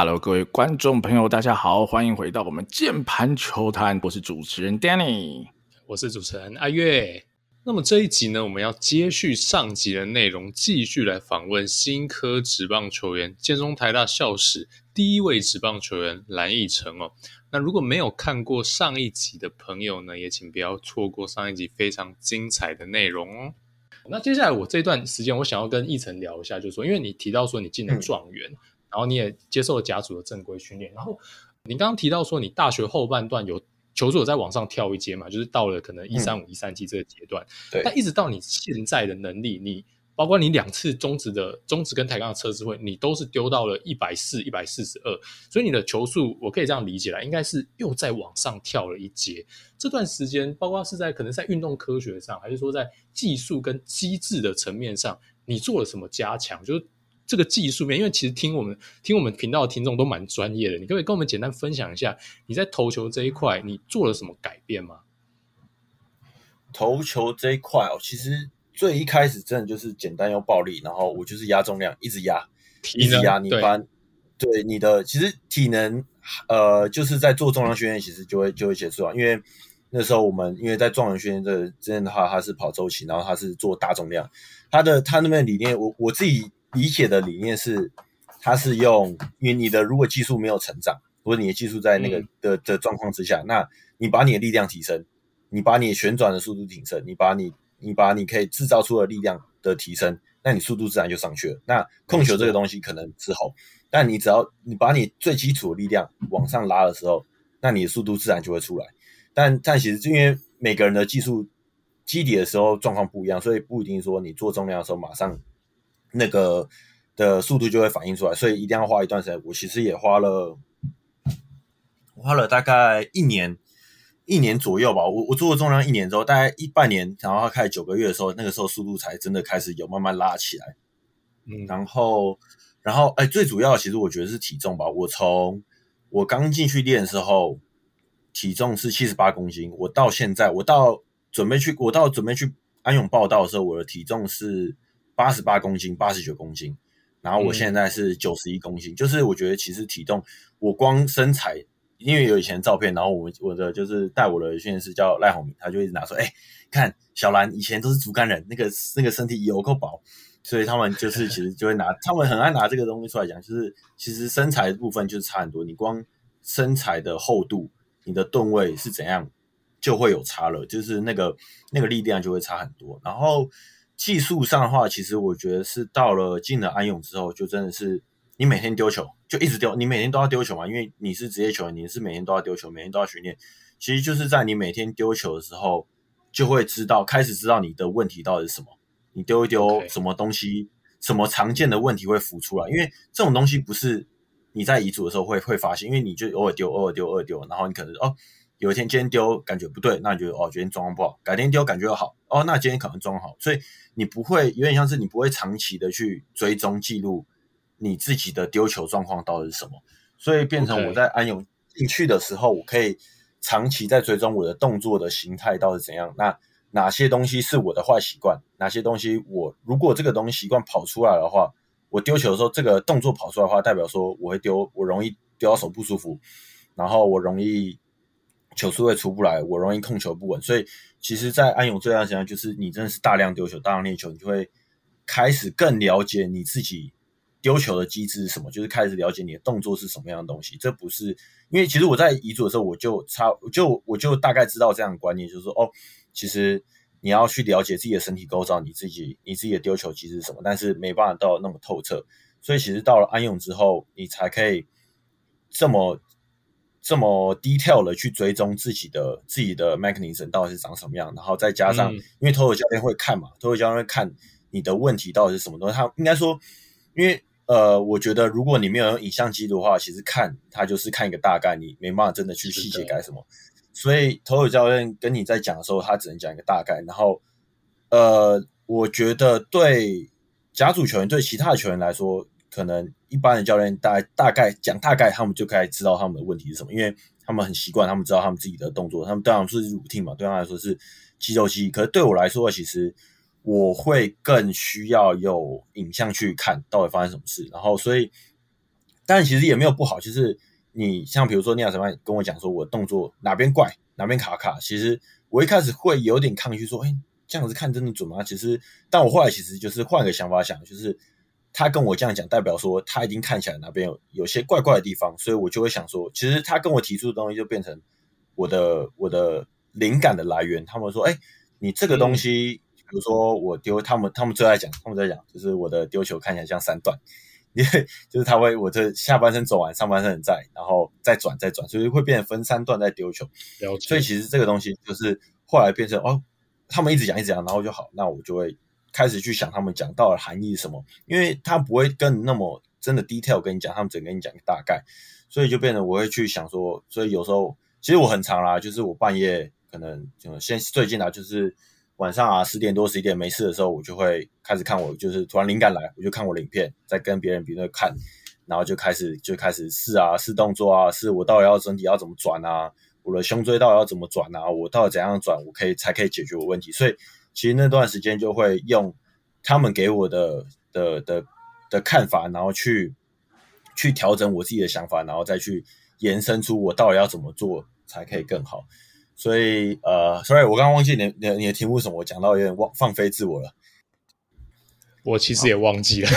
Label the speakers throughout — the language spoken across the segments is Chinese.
Speaker 1: Hello，各位观众朋友，大家好，欢迎回到我们键盘球探。我是主持人 Danny，
Speaker 2: 我是主持人阿月。那么这一集呢，我们要接续上集的内容，继续来访问新科职棒球员、建中台大校史第一位职棒球员蓝奕成哦。那如果没有看过上一集的朋友呢，也请不要错过上一集非常精彩的内容哦。那接下来我这段时间，我想要跟奕成聊一下，就是说，因为你提到说你进了状元。嗯然后你也接受了甲组的正规训练，然后你刚刚提到说你大学后半段有球速有在往上跳一阶嘛，就是到了可能一三五一三七这个阶段，对。但一直到你现在的能力，你包括你两次中职的中职跟台钢的测试会，你都是丢到了一百四一百四十二，所以你的球速我可以这样理解来，应该是又在往上跳了一阶。这段时间，包括是在可能在运动科学上，还是说在技术跟机制的层面上，你做了什么加强？就是。这个技术面，因为其实听我们听我们频道的听众都蛮专业的，你可不可以跟我们简单分享一下你在投球这一块你做了什么改变吗？
Speaker 3: 投球这一块哦，其实最一开始真的就是简单又暴力，然后我就是压重量，一直压，一直压。你把对，对你的其实体能呃，就是在做重量训练，其实就会就会结束啊。因为那时候我们因为在状元训练这这边的话，他是跑周期，然后他是做大重量，他的他那边理念，我我自己。理解的理念是，它是用，因为你的如果技术没有成长，或者你的技术在那个的的状况之下，那你把你的力量提升，你把你旋转的速度提升，你把你你把你可以制造出的力量的提升，那你速度自然就上去了。那控球这个东西可能之后，但你只要你把你最基础的力量往上拉的时候，那你的速度自然就会出来。但但其实就因为每个人的技术基底的时候状况不一样，所以不一定说你做重量的时候马上。那个的速度就会反映出来，所以一定要花一段时间。我其实也花了，花了大概一年，一年左右吧。我我做了重量一年之后，大概一半年，然后开始九个月的时候，那个时候速度才真的开始有慢慢拉起来。嗯，然后，然后，哎，最主要的其实我觉得是体重吧。我从我刚进去练的时候，体重是七十八公斤，我到现在，我到准备去，我到准备去安永报道的时候，我的体重是。八十八公斤，八十九公斤，然后我现在是九十一公斤，嗯，就是我觉得其实体重，我光身材，因为有以前的照片，然后我我的就是带我的训练师叫赖宏明，他就一直拿说，哎，欸，看小兰以前都是竹竿人，那个那个身体有够薄，所以他们就是其实就会拿，他们很爱拿这个东西出来讲，就是其实身材的部分就是差很多，你光身材的厚度，你的吨位是怎样，就会有差了，就是那个那个力量就会差很多，然后。技术上的话，其实我觉得是到了进了安永之后，就真的是你每天丢球就一直丢，你每天都要丢球嘛，因为你是职业球员，你是每天都要丢球，每天都要训练。其实就是在你每天丢球的时候，就会知道开始知道你的问题到底是什么。你丢一丢什么东西什么常见的问题会浮出来，因为这种东西不是你在遗嘱的时候会会发现，因为你就偶尔丢，偶尔丢，偶尔丢，然后你可能哦。有一天今天丢感觉不对，那你就哦，今天状况不好。改天丢感觉又好，哦，那今天可能状况好。所以你不会有点像是你不会长期的去追踪记录你自己的丢球状况到底是什么。所以变成我在安永进去的时候，我可以长期在追踪我的动作的形态到底怎样。那哪些东西是我的坏习惯？哪些东西我如果这个东西习惯跑出来的话，我丢球的时候这个动作跑出来的话，代表说我会丢，我容易丢到手不舒服，然后我容易。球速会出不来，我容易控球不稳，所以其实，在安永这段时间，就是你真的是大量丢球、大量练球，你就会开始更了解你自己丢球的机制是什么，就是开始了解你的动作是什么样的东西。这不是因为其实我在乙组的时候，我就差就我就大概知道这样的观念，就是说哦，其实你要去了解自己的身体构造，你自己你自己的丢球机制是什么，但是没办法到那么透彻。所以其实到了安永之后，你才可以这么。这么 detail 的去追踪自己的自己的 mechanism 到底是长什么样，然后再加上，因为投手教练会看嘛，投手教练会看你的问题到底是什么东西。他应该说，因为呃，我觉得如果你没有用影像记录的话，其实看他就是看一个大概，你没办法真的去细节改什么。所以投手教练跟你在讲的时候，他只能讲一个大概。然后呃，我觉得对甲组球员对其他的球员来说。可能一般的教练大概大概讲大概，他们就该知道他们的问题是什么，因为他们很习惯，他们知道他们自己的动作，他们当然是 routine 嘛，对他来说是肌肉记忆。可是对我来说，其实我会更需要有影像去看到底发生什么事。然后，所以但其实也没有不好，就是你像比如说你要什么跟我讲说我动作哪边怪哪边卡卡，其实我一开始会有点抗拒说，哎，这样子看真的准吗？其实，但我后来其实就是换个想法想，就是他跟我这样讲，代表说他已经看起来哪边有有些怪怪的地方，所以我就会想说，其实他跟我提出的东西就变成我的我的灵感的来源。他们说，哎，你这个东西。嗯比如说我丢他们，他们最爱讲，他们在讲，就是我的丢球看起来像三段，因为就是他会我这下半身走完，上半身很在，然后再转再转，所以会变成分三段在丢球。所以其实这个东西就是后来变成哦，他们一直讲一直讲，然后就好，那我就会开始去想他们讲到的含义是什么，因为他不会跟那么真的 detail 跟你讲，他们只跟你讲大概，所以就变得我会去想说，所以有时候其实我很常啦，就是我半夜可能就现最近啊，就是。晚上啊，十点多十一点没事的时候，我就会开始看我，就是突然灵感来，我就看我的影片，再跟别人比对看，然后就开始就开始试啊，试动作啊，试我到底要身体要怎么转啊，我的胸椎到底要怎么转啊，我到底怎样转，我可以才可以解决我问题。所以其实那段时间就会用他们给我的的的的看法，然后去去调整我自己的想法，然后再去延伸出我到底要怎么做才可以更好。所以，呃，sorry，我刚刚忘记你你你的题目什么，我讲到有点忘放飞自我了。
Speaker 2: 我其实也忘记了，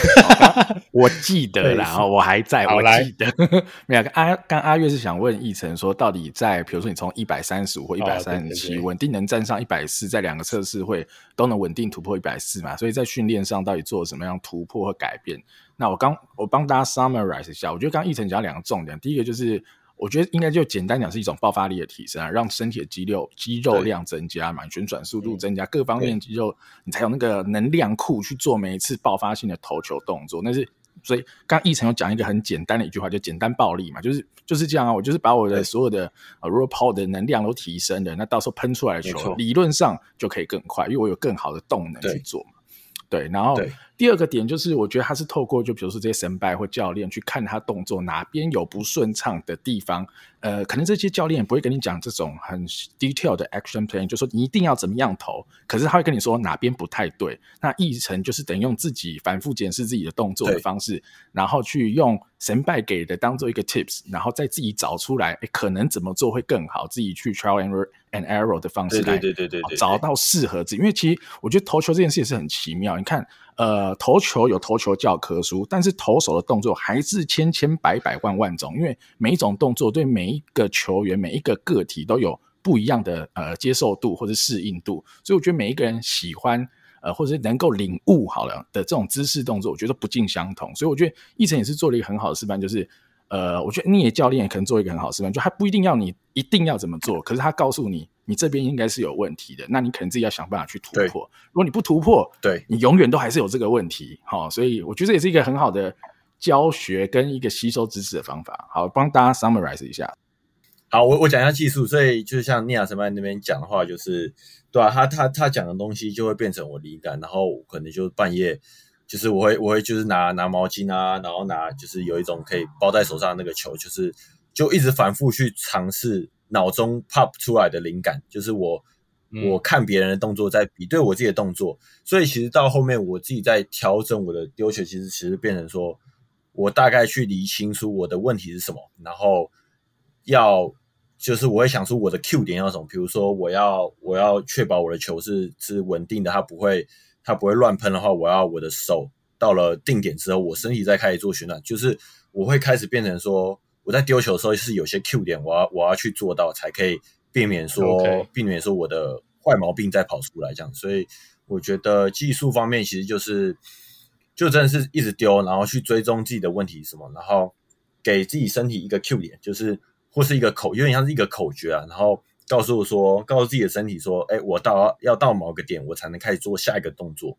Speaker 1: 我记得啦，我还在，我记得。没有，阿刚阿月是想问奕成说，到底在比如说你从一百三十五或一百三十七稳定能站上一百四，在两个测试会都能稳定突破一百四嘛？所以在训练上到底做了什么样突破和改变？那我刚我帮大家 summarize 一下，我觉得刚刚奕成讲两个重点，第一个就是。我觉得应该就简单讲是一种爆发力的提升啊，让身体的肌肉肌肉量增加嘛，旋转速度增加，各方面肌肉你才有那个能量库去做每一次爆发性的投球动作。那是所以刚奕成有讲一个很简单的一句话，就简单暴力嘛，就是就是这样啊。我就是把我的所有的呃 raw power 的能量都提升了，那到时候喷出来的球理论上就可以更快，因为我有更好的动能去做嘛。对，然后第二个点就是，我觉得他是透过就比如说这些神拜或教练去看他动作哪边有不顺畅的地方，呃，可能这些教练也不会跟你讲这种很 detail 的 action plan，就说你一定要怎么样投，可是他会跟你说哪边不太对。那议程就是等于用自己反复检视自己的动作的方式，然后去用神拜给的当做一个 tips，然后再自己找出来，诶，可能怎么做会更好，自己去 trial and and error 的方式来，
Speaker 3: 对对对对，
Speaker 1: 找到适合自己。因为其实我觉得投球这件事也是很奇妙。你看，呃，投球有投球教科书，但是投手的动作还是千千百百万万种。因为每一种动作对每一个球员、每一个个体都有不一样的呃接受度或者适应度。所以我觉得每一个人喜欢呃或者是能够领悟好了的这种姿势动作，我觉得不尽相同。所以我觉得奕成也是做了一个很好的示范，就是。呃，我觉得你的教练也可能做一个很好的示范，就他不一定要你一定要怎么做，可是他告诉你，你这边应该是有问题的，那你可能自己要想办法去突破。如果你不突破，
Speaker 3: 对，
Speaker 1: 你永远都还是有这个问题。好，所以我觉得这也是一个很好的教学跟一个吸收知识的方法。好，帮大家 summarize 一下。
Speaker 3: 好，我我讲一下技术，所以就是像尼亚什曼那边讲的话，就是对啊，他他他讲的东西就会变成我灵感，然后可能就半夜。就是我会我会就是拿拿毛巾啊，然后拿就是有一种可以包在手上的那个球，就是就一直反复去尝试脑中 pop 出来的灵感，就是我、嗯、我看别人的动作在比对我自己的动作，所以其实到后面我自己在调整我的丢球，其实其实变成说我大概去理清楚我的问题是什么，然后要就是我会想出我的 Q 点要什么，比如说我要我要确保我的球是是稳定的，它不会。它不会乱喷的话，我要我的手到了定点之后，我身体再开始做旋转，就是我会开始变成说，我在丢球的时候是有些 Q 点，我要我要去做到，才可以避免说.避免说我的坏毛病再跑出来这样。所以我觉得技术方面其实就是就真的是一直丢，然后去追踪自己的问题是什么，然后给自己身体一个 Q 点，就是或是一个口，有点像是一个口诀啊，然后。告诉我说，告诉自己的身体说，哎，我到要到某个点，我才能开始做下一个动作，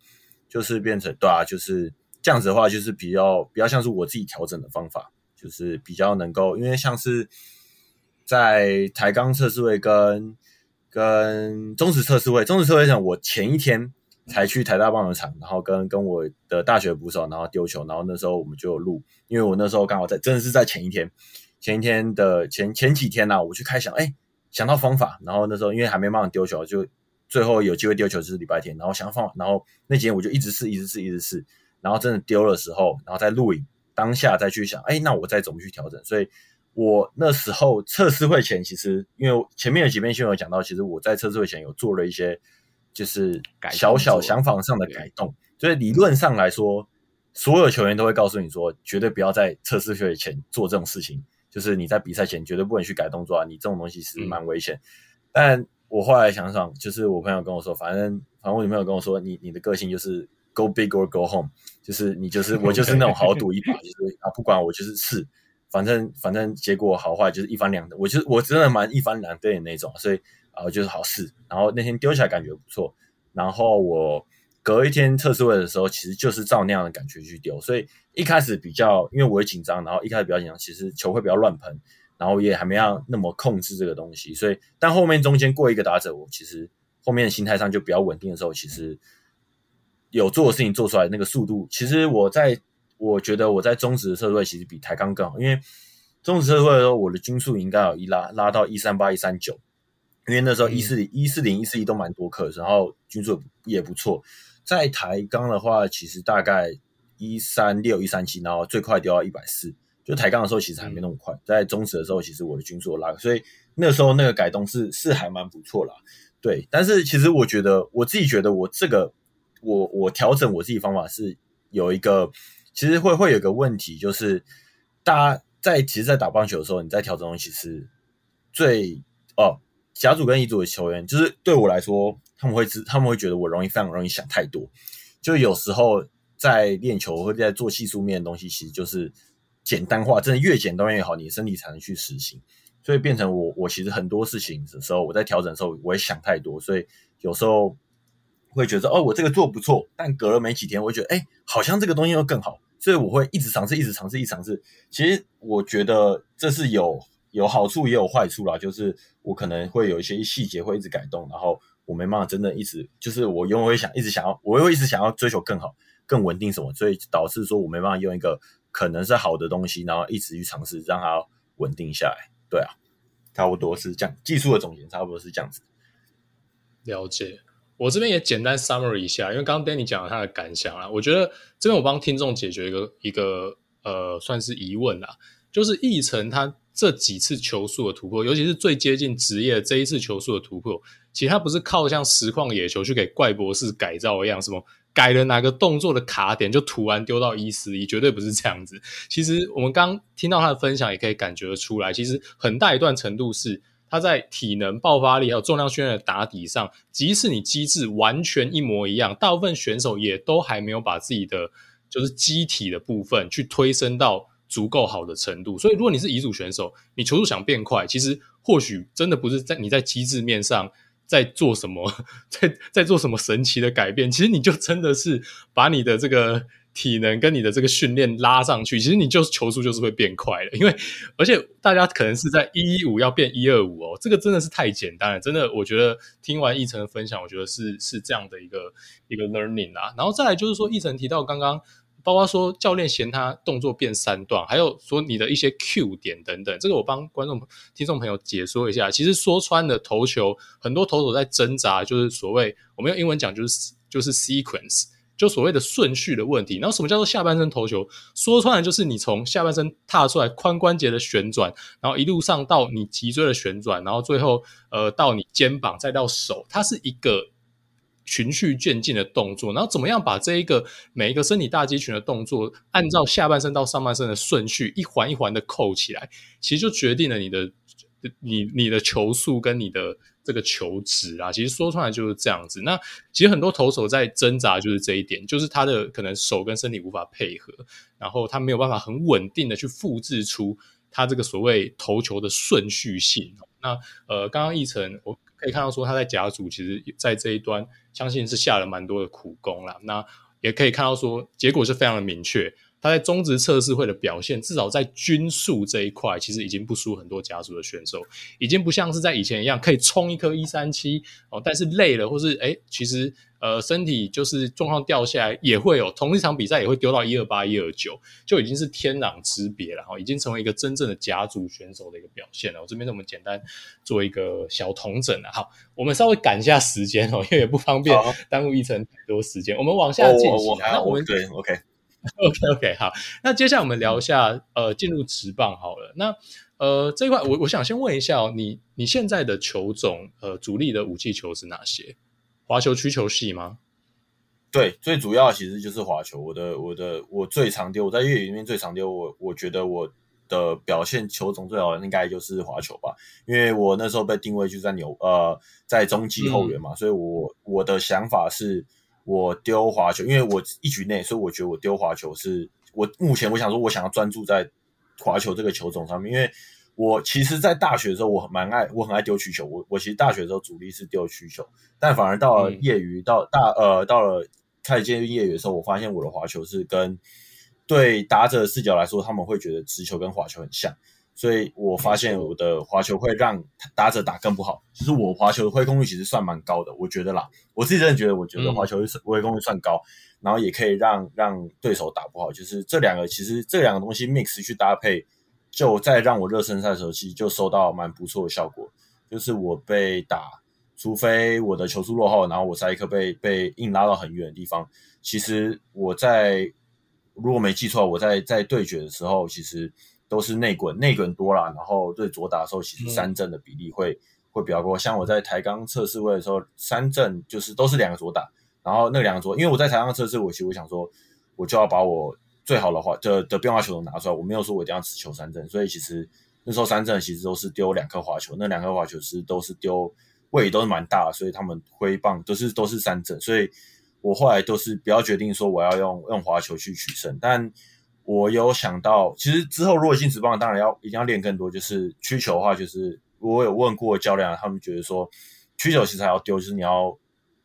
Speaker 3: 就是变成对啊，就是这样子的话，就是比较比较像是我自己调整的方法，就是比较能够，因为像是在台钢测试会跟跟中职测试会，中职测试会上，我前一天才去台大棒球场，然后跟跟我的大学捕手，然后丢球，然后那时候我们就有录，因为我那时候刚好在，真的是在前一天，前一天的前前几天呐、啊，我去开想，哎。想到方法，然后那时候因为还没办法丢球，就最后有机会丢球就是礼拜天，然后想到方法，然后那几天我就一直试，一直试，一直试，然后真的丢的时候，然后再录影，当下再去想，哎，那我再怎么去调整？所以我那时候测试会前，其实因为前面有几篇新闻有讲到，其实我在测试会前有做了一些就是小小想法上的改动。所以理论上来说，所有球员都会告诉你说，绝对不要在测试会前做这种事情。就是你在比赛前绝对不能去改动作啊，你这种东西是蛮危险。嗯、但我后来想想，就是我朋友跟我说，反正反正我女朋友跟我说，你你的个性就是 go big or go home，就是你就是我就是那种豪赌一把，就是啊不管我就是试，反正反正结果好坏就是一翻两的，我就是我真的蛮一翻两对的那种，所以啊就是好试。然后那天丢起来感觉不错，然后我。隔一天测试位的时候，其实就是照那样的感觉去丢，所以一开始比较，因为我会紧张，然后一开始比较紧张，其实球会比较乱喷，然后也还没要那么控制这个东西，所以但后面中间过一个打者，我其实后面的心态上就比较稳定的时候，其实有做的事情做出来那个速度，其实我在我觉得我在中职的测试会其实比台钢更好，因为中职测试会的时候，我的均速应该有一拉拉到一三八一三九，因为那时候一四零一四零一四一都蛮多克，然后均速也不错。在台钢的话，其实大概一三六一三七，然后最快掉到一百四。就抬杠的时候，其实还没那么快。在中职的时候，其实我的均速拉，所以那时候那个改动是是还蛮不错啦。对，但是其实我觉得，我自己觉得我这个我我调整我自己方法是有一个，其实会会有个问题，就是大家在其实，在打棒球的时候，你在调整东西，是最哦甲组跟乙组的球员，就是对我来说。他们会知，他们会觉得我容易非常容易想太多，就有时候在练球或者在做技术面的东西，其实就是简单化，真的越简单越好，你的身体才能去实行。所以变成我，我其实很多事情的时候，我在调整的时候，我会想太多，所以有时候会觉得哦，我这个做不错，但隔了没几天，我会觉得哎，好像这个东西又更好，所以我会一直尝试，一直尝试，一直尝试。其实我觉得这是有有好处也有坏处啦，就是我可能会有一些细节会一直改动，然后。我没办法真的一直，就是我永远会想一直想要，我又一直想要追求更好、更稳定什么，所以导致说我没办法用一个可能是好的东西，然后一直去尝试让它稳定下来。对啊，差不多是这样，技术的总结差不多是这样子。
Speaker 2: 了解，我这边也简单 summary 一下，因为刚刚 Danny 讲了他的感想啦，我觉得这边我帮听众解决一个一个呃算是疑问啦，就是奕成他。这几次球速的突破，尤其是最接近职业这一次球速的突破，其实他不是靠像实况野球去给怪博士改造一样，什么改了哪个动作的卡点就突然丢到一四一，绝对不是这样子。其实我们刚听到他的分享，也可以感觉得出来，其实很大一段程度是他在体能、爆发力还有重量训练的打底上，即使你机制完全一模一样，大部分选手也都还没有把自己的就是机体的部分去推升到。足够好的程度，所以如果你是乙组选手，你球速想变快，其实或许真的不是在你在机制面上在做什么，在在做什么神奇的改变，其实你就真的是把你的这个体能跟你的这个训练拉上去，其实你就是球速就是会变快了。因为而且大家可能是在一一五要变一二五哦，这个真的是太简单了，真的，我觉得听完奕成的分享，我觉得是是这样的一个一个 learning 啊，然后再来就是说，奕成提到刚刚。包括说教练嫌他动作变三段，还有说你的一些 Q 点等等，这个我帮观众、听众朋友解说一下。其实说穿了，投球很多投手在挣扎，就是所谓我们用英文讲就是就是 sequence，就所谓的顺序的问题。然后什么叫做下半身投球？说穿了就是你从下半身踏出来，髋关节的旋转，然后一路上到你脊椎的旋转，然后最后呃到你肩膀再到手，它是一个。循序渐进的动作，然后怎么样把这一个每一个身体大肌群的动作，按照下半身到上半身的顺序一环一环的扣起来，其实就决定了你的你你的球速跟你的这个球质啊。其实说出来就是这样子。那其实很多投手在挣扎就是这一点，就是他的可能手跟身体无法配合，然后他没有办法很稳定的去复制出他这个所谓投球的顺序性。那呃，刚刚奕成我。可以看到，说他在甲组，其实在这一端，相信是下了蛮多的苦功啦。那也可以看到，说结果是非常的明确。他在中职测试会的表现，至少在均速这一块，其实已经不输很多甲组的选手，已经不像是在以前一样可以冲一颗一三七哦，但是累了或是诶其实呃身体就是状况掉下来也会有，同一场比赛也会丢到一二八一二九，就已经是天壤之别了哈，已经成为一个真正的甲组选手的一个表现了。我这边我们简单做一个小统整了，哈，我们稍微赶一下时间哦，因为也不方便耽误一成太多时间，我们往下进行。
Speaker 3: 那我们对 OK。
Speaker 2: OK OK，好，那接下来我们聊一下，呃，进入职棒好了。那呃，这一块我我想先问一下哦，你你现在的球种，呃，主力的武器球是哪些？滑球、曲球系吗？
Speaker 3: 对，最主要其实就是滑球。我的我的我最常丢，我在业余里面最常丢。我我觉得我的表现球种最好的应该就是滑球吧，因为我那时候被定位就在牛呃在中继后援嘛，嗯、所以我我的想法是我丢滑球，因为我一局内，所以我觉得我丢滑球是我目前我想说，我想要专注在。滑球这个球种上面，因为我其实，在大学的时候，我蛮爱，我很爱丢曲球。我我其实大学的时候主力是丢曲球，但反而到了业余，嗯、到大呃，到了开始接触业余的时候，我发现我的滑球是跟对打者的视角来说，他们会觉得直球跟滑球很像，所以我发现我的滑球会让打者打更不好。其实我滑球的挥空率其实算蛮高的，我觉得啦，我自己真的觉得，我觉得滑球挥空率算高。嗯然后也可以让让对手打不好，就是这两个其实这两个东西 mix 去搭配，就在让我热身赛的时候，其实就收到蛮不错的效果。就是我被打，除非我的球速落后，然后我塞一颗被被硬拉到很远的地方，其实我在如果没记错，我在在对决的时候，其实都是内滚内滚多了。然后对左打的时候，其实三振的比例会、嗯、会比较高。像我在台钢测试位的时候，三振就是都是两个左打。然后那两个左，因为我在台上测试，我其实我想说，我就要把我最好的话的的变化球都拿出来，我没有说我一定要只求三振，所以其实那时候三振其实都是丢两颗滑球，那两颗滑球是都是丢位都是蛮大的，所以他们挥棒都是都是三振，所以我后来都是不要决定说我要用用滑球去取胜，但我有想到，其实之后如果进职棒，当然要一定要练更多，就是曲球的话，就是我有问过教练，他们觉得说曲球其实还要丢，就是你要。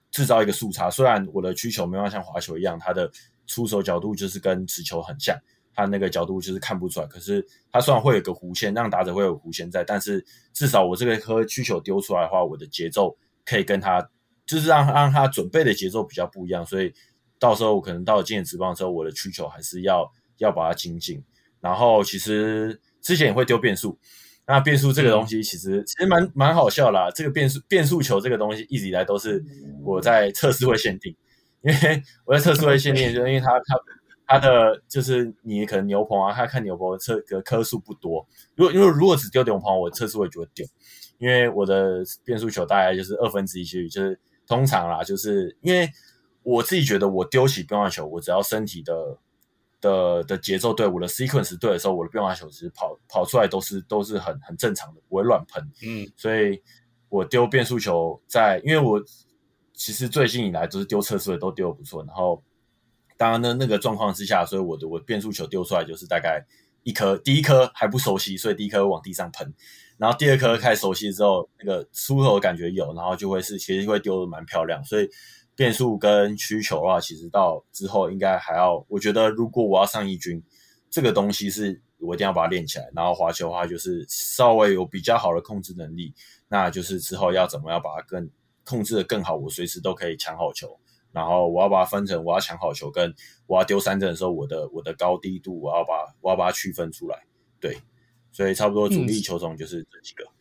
Speaker 3: 制造一个速差，虽然我的曲球没办法像滑球一样，它的出手角度就是跟直球很像，它那个角度就是看不出来。可是它虽然会有个弧线，让打者会有弧线在，但是至少我这个颗曲球丢出来的话，我的节奏可以跟他，就是让让他准备的节奏比较不一样。所以到时候我可能到了今年职棒的时候，我的曲球还是要要把它精进。然后其实之前也会丢变速。那变速这个东西其实其实蛮蛮好笑啦。这个变速变速球这个东西一直以来都是我在测试会限定，因为我在测试会限定，就是因为它它它的就是你可能牛棚啊，他看牛棚测个颗数不多。如果因为如果只丢牛棚，我测试会就会丢，因为我的变速球大概就是二分之一几率，就是通常啦，就是因为我自己觉得我丢起变化球，我只要身体的。的的节奏对，我的 sequence 对的时候，我的变化球其实跑跑出来都是都是很很正常的，不会乱喷。嗯，所以我丢变速球在，因为我其实最近以来都是丢测试的都丢的不错，然后当然呢那个状况之下，所以我的我的变速球丢出来就是大概一颗，第一颗还不熟悉，所以第一颗往地上喷，然后第二颗开始熟悉之后，那个出口的感觉有，然后就会是其实会丢的蛮漂亮，所以。变速跟需求的话，其实到之后应该还要，我觉得如果我要上一军，这个东西是我一定要把它练起来。然后滑球的话，就是稍微有比较好的控制能力，那就是之后要怎么样把它更控制的更好，我随时都可以抢好球。然后我要把它分成我要抢好球跟我要丢三振的时候，我的我的高低度，我要把我要把它区分出来。对，所以差不多主力球种就是这几个。嗯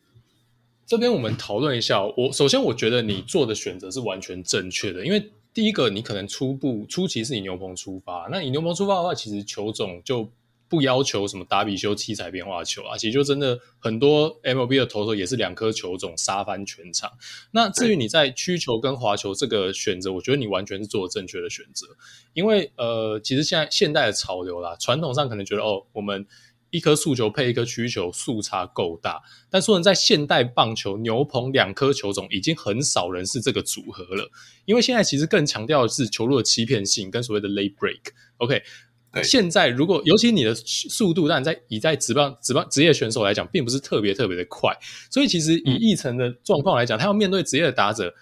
Speaker 2: 这边我们讨论一下。我首先我觉得你做的选择是完全正确的，因为第一个你可能初步初期是以牛棚出发，那以牛棚出发的话，其实球种就不要求什么打比修七彩变化球啊，其实就真的很多 MLB 的投手也是两颗球种杀翻全场。那至于你在曲球跟滑球这个选择，我觉得你完全是做正确的选择，因为呃，其实现在现代的潮流啦，传统上可能觉得哦，我们。一颗速球配一颗曲球，速差够大。但说呢，在现代棒球，牛棚两颗球种已经很少人是这个组合了。因为现在其实更强调的是球路的欺骗性跟所谓的 late break。OK，现在如果尤其你的速度，但在以在职棒职棒职业选手来讲，并不是特别特别的快。所以其实以奕成的状况来讲，他要面对职业的打者。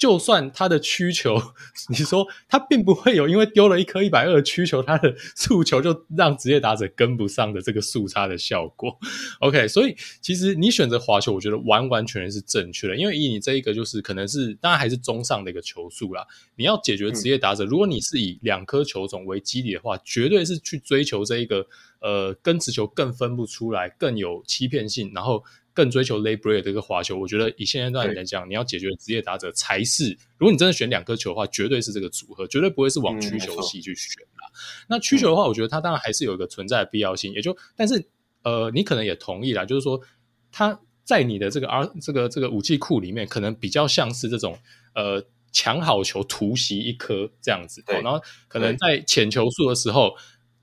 Speaker 2: 就算他的曲球，你说他并不会有，因为丢了一颗一百二的曲球，他的速球就让职业打者跟不上的这个速差的效果。OK，所以其实你选择滑球，我觉得完完全全是正确的，因为以你这一个就是可能是当然还是中上的一个球速啦。你要解决职业打者，如果你是以两颗球种为基底的话，绝对是去追求这一个呃跟持球更分不出来，更有欺骗性，然后。更追求 late break 的一个滑球，我觉得以现阶段来讲，你要解决职业打者才是。如果你真的选两颗球的话，绝对是这个组合，绝对不会是往曲球系去选啦。那曲球的话，我觉得它当然还是有一个存在的必要性，也就但是呃，你可能也同意啦，就是说它在你的这个 R 这个这个武器库里面，可能比较像是这种呃抢好球突袭一颗这样子，然后可能在浅球速的时候。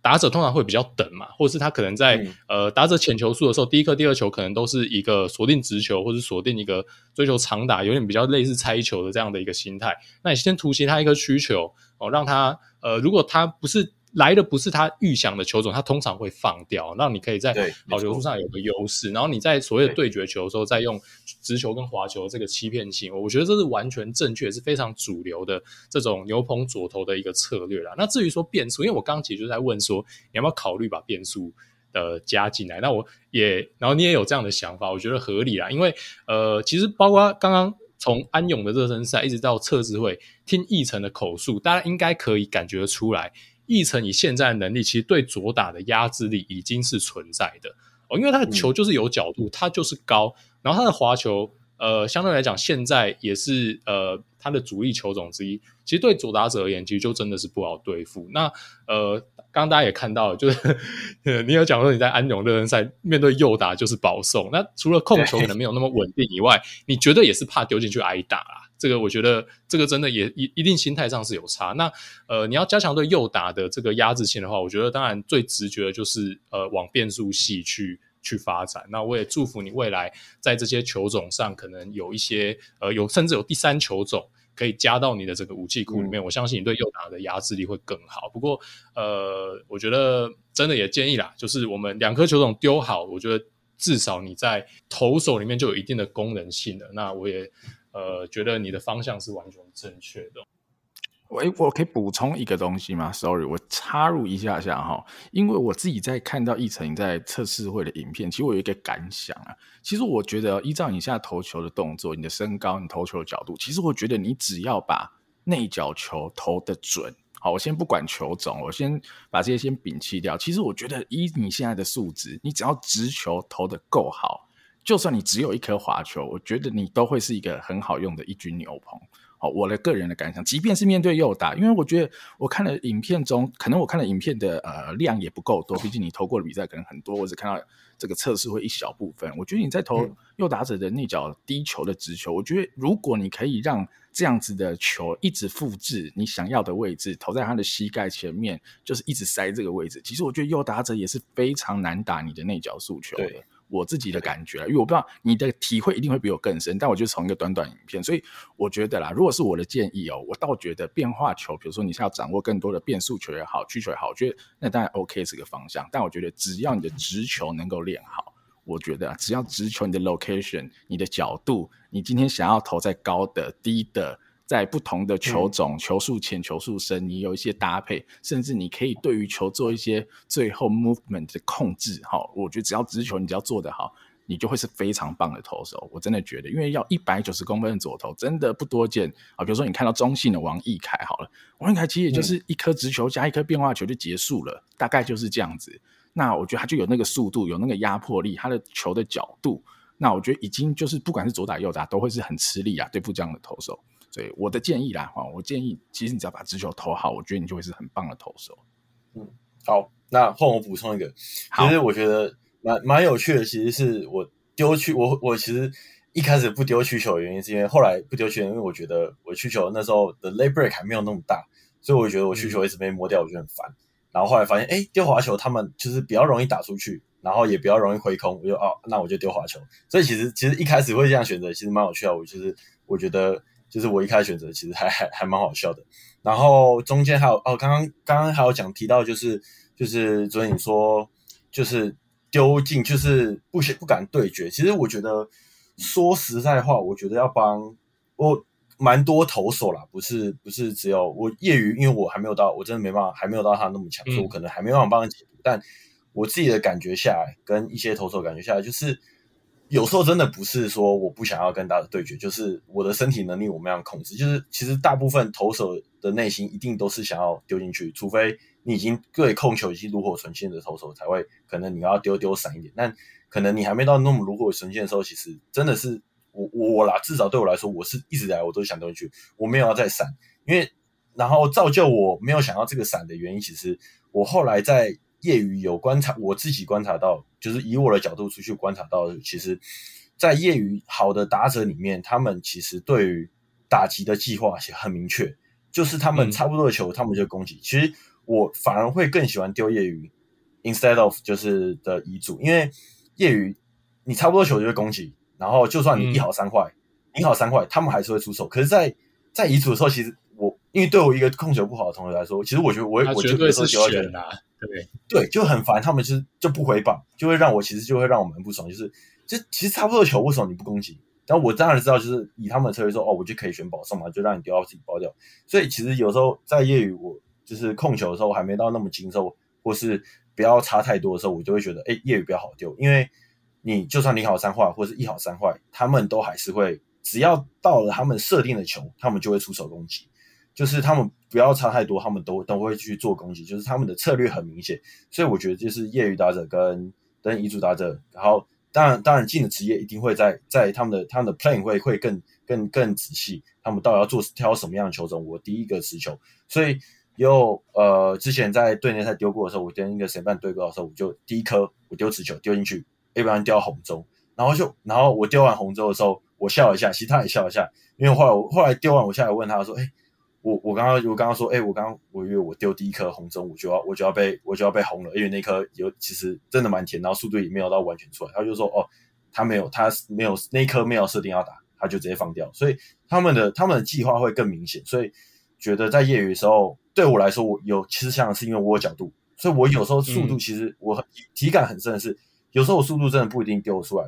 Speaker 2: 打者通常会比较等嘛，或者是他可能在、嗯、呃打者浅球数的时候，第一颗、第二球可能都是一个锁定直球，或者锁定一个追求长打，有点比较类似猜球的这样的一个心态。那你先突袭他一颗曲球哦，让他呃，如果他不是。来的不是他预想的球种，他通常会放掉，让你可以在好球数上有个优势。然后你在所谓的对决球的时候，再用直球跟滑球这个欺骗性，我觉得这是完全正确，是非常主流的这种牛棚左投的一个策略啦。那至于说变速，因为我刚刚其实就在问说，你要不要考虑把变速呃加进来？那我也，然后你也有这样的想法，我觉得合理啦。因为呃，其实包括刚刚从安永的热身赛一直到测试会听奕成的口述，大家应该可以感觉出来。奕成以现在的能力，其实对左打的压制力已经是存在的哦，因为他的球就是有角度，他就是高，然后他的滑球，呃，相对来讲现在也是呃他的主力球种之一。其实对左打者而言，其实就真的是不好对付。那呃，刚刚大家也看到了，就是 你有讲说你在安永热身赛面对右打就是保送，那除了控球可能没有那么稳定以外，你绝对也是怕丢进去挨打啦。这个我觉得，这个真的也一一定心态上是有差。那呃，你要加强对右打的这个压制性的话，我觉得当然最直觉的就是呃往变速系去去发展。那我也祝福你未来在这些球种上，可能有一些呃有甚至有第三球种可以加到你的这个武器库里面。嗯、我相信你对右打的压制力会更好。不过呃，我觉得真的也建议啦，就是我们两颗球种丢好，我觉得至少你在投手里面就有一定的功能性了。那我也。呃，觉得你的方向是完全正确的。
Speaker 1: 喂，我可以补充一个东西吗？Sorry，我插入一下下哈，因为我自己在看到奕成在测试会的影片，其实我有一个感想啊。其实我觉得，依照你现在投球的动作、你的身高、你投球的角度，其实我觉得你只要把内角球投得准，好，我先不管球种，我先把这些先摒弃掉。其实我觉得，依你现在的素质，你只要直球投得够好。就算你只有一颗滑球，我觉得你都会是一个很好用的一军牛棚。好，我的个人的感想，即便是面对右打，因为我觉得我看了影片中，可能我看了影片的呃量也不够多，毕竟你投过的比赛可能很多，我只看到这个测试会一小部分。我觉得你在投右打者的内角低球的直球，我觉得如果你可以让这样子的球一直复制你想要的位置，投在他的膝盖前面，就是一直塞这个位置。其实我觉得右打者也是非常难打你的内角速球的。我自己的感觉，因为我不知道你的体会一定会比我更深，但我就从一个短短影片，所以我觉得啦，如果是我的建议哦，我倒觉得变化球，比如说你是要掌握更多的变速球也好，曲球也好，我觉得那当然 OK 是个方向，但我觉得只要你的直球能够练好，我觉得只要直球你的 location、你的角度，你今天想要投在高的、低的。在不同的球种、嗯、球速浅、球速深，你有一些搭配，甚至你可以对于球做一些最后 movement 的控制。哈，我觉得只要直球，你只要做得好，你就会是非常棒的投手。我真的觉得，因为要一百九十公分的左投真的不多见啊。比如说你看到中信的王毅凯，好了，王毅凯其实也就是一颗直球加一颗变化球就结束了，嗯、大概就是这样子。那我觉得他就有那个速度，有那个压迫力，他的球的角度，那我觉得已经就是不管是左打右打都会是很吃力啊，对付这样的投手。对我的建议啦，哈，我建议其实你只要把直球投好，我觉得你就会是很棒的投手。
Speaker 3: 嗯，好，那换我补充一个，其实我觉得蛮蛮有趣的。其实是我丢去，我我其实一开始不丢曲球的原因，是因为后来不丢曲，因为我觉得我曲球那时候的 leg break 还没有那么大，所以我觉得我曲球一直被摸掉，我就很烦。嗯、然后后来发现，哎，丢滑球他们就是比较容易打出去，然后也比较容易挥空，我就哦，那我就丢滑球。所以其实其实一开始会这样选择，其实蛮有趣的。我就是我觉得。就是我一开始选择，其实还还还蛮好笑的。然后中间还有哦，刚刚刚刚还有讲提到，就是就是昨天你说就是丢进，就是不不敢对决。其实我觉得说实在话，我觉得要帮我蛮多投手啦，不是不是只有我业余，因为我还没有到，我真的没办法，还没有到他那么强，所以我可能还没办法帮他解读。但我自己的感觉下来，跟一些投手感觉下来，就是。有时候真的不是说我不想要跟他的对决，就是我的身体能力我没有控制。就是其实大部分投手的内心一定都是想要丢进去，除非你已经对控球已经炉火纯青的投手才会可能你要丢丢闪一点。但可能你还没到那么炉火纯青的时候，其实真的是我我我啦，至少对我来说，我是一直来我都想丢进去，我没有要再闪，因为然后造就我没有想要这个闪的原因，其实我后来在业余有观察，我自己观察到，就是以我的角度出去观察到，其实，在业余好的打者里面，他们其实对于打击的计划很明确，就是他们差不多的球，他们就攻击。其实我反而会更喜欢丢业余，instead of 就是的遗嘱，因为业余你差不多球就会攻击，然后就算你一好三坏，一好三坏，他们还是会出手。可是在，在在乙组的时候，其实我因为对我一个控球不好的同学来说，其实我觉得我我绝
Speaker 2: 对是选的，对
Speaker 3: 对，就很烦，他们就是就不回棒，就会让我其实就会让我们不爽，就是就其实差不多的球，为什么你不攻击？但我当然知道，就是以他们的策略说，哦，我就可以选保送嘛，就让你丢到自己包掉。所以其实有时候在业余，我就是控球的时候，我还没到那么精，时候或是不要差太多的时候，我就会觉得，哎，业余比较好丢，因为你就算零好三坏或是一好三坏，他们都还是会，只要到了他们设定的球，他们就会出手攻击。就是他们不要差太多，他们都都会去做攻击，就是他们的策略很明显。所以我觉得就是业余打者跟跟乙组打者，然后。当然，当然，进了职业一定会在在他们的他们的 plan 会会更更更仔细。他们到底要做挑什么样的球种？我第一个持球，所以有呃，之前在队内赛丢过的时候，我跟一个审判对过的时候，我就第一颗我丢持球丢进去，一般丢到红中，然后就然后我丢完红中的时候，我笑一下，其实他也笑一下，因为后来我后来丢完我下来问他说，哎。我我刚刚我刚刚说，哎、欸，我刚刚我以为我丢第一颗红中，我就要我就要被我就要被红了，因为那颗有其实真的蛮甜，然后速度也没有到完全出来。他就说，哦，他没有他没有那颗没有设定要打，他就直接放掉。所以他们的他们的计划会更明显。所以觉得在业余的时候，对我来说，我有其实想的是因为我有角度，所以我有时候速度其实我很体感很深的是，有时候我速度真的不一定丢得出来，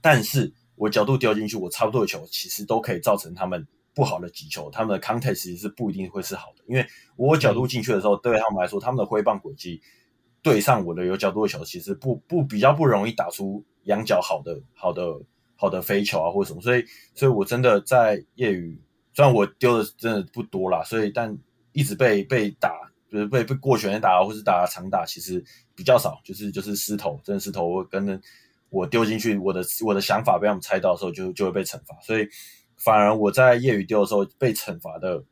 Speaker 3: 但是我角度丢进去，我差不多的球其实都可以造成他们。不好的击球，他们的 contact 其实是不一定会是好的，因为我角度进去的时候，嗯、对他们来说，他们的挥棒轨迹对上我的有角度的球，其实不不比较不容易打出仰角好的好的好的飞球啊，或者什么，所以所以我真的在业余，虽然我丢的真的不多啦，所以但一直被被打，就是被被过全垒打或是打长打，其实比较少，就是就是失投，真的失投，我跟我丢进去，我的我的想法被他们猜到的时候就，就就会被惩罚，所以。反而我在业余丢的时候被惩罚的，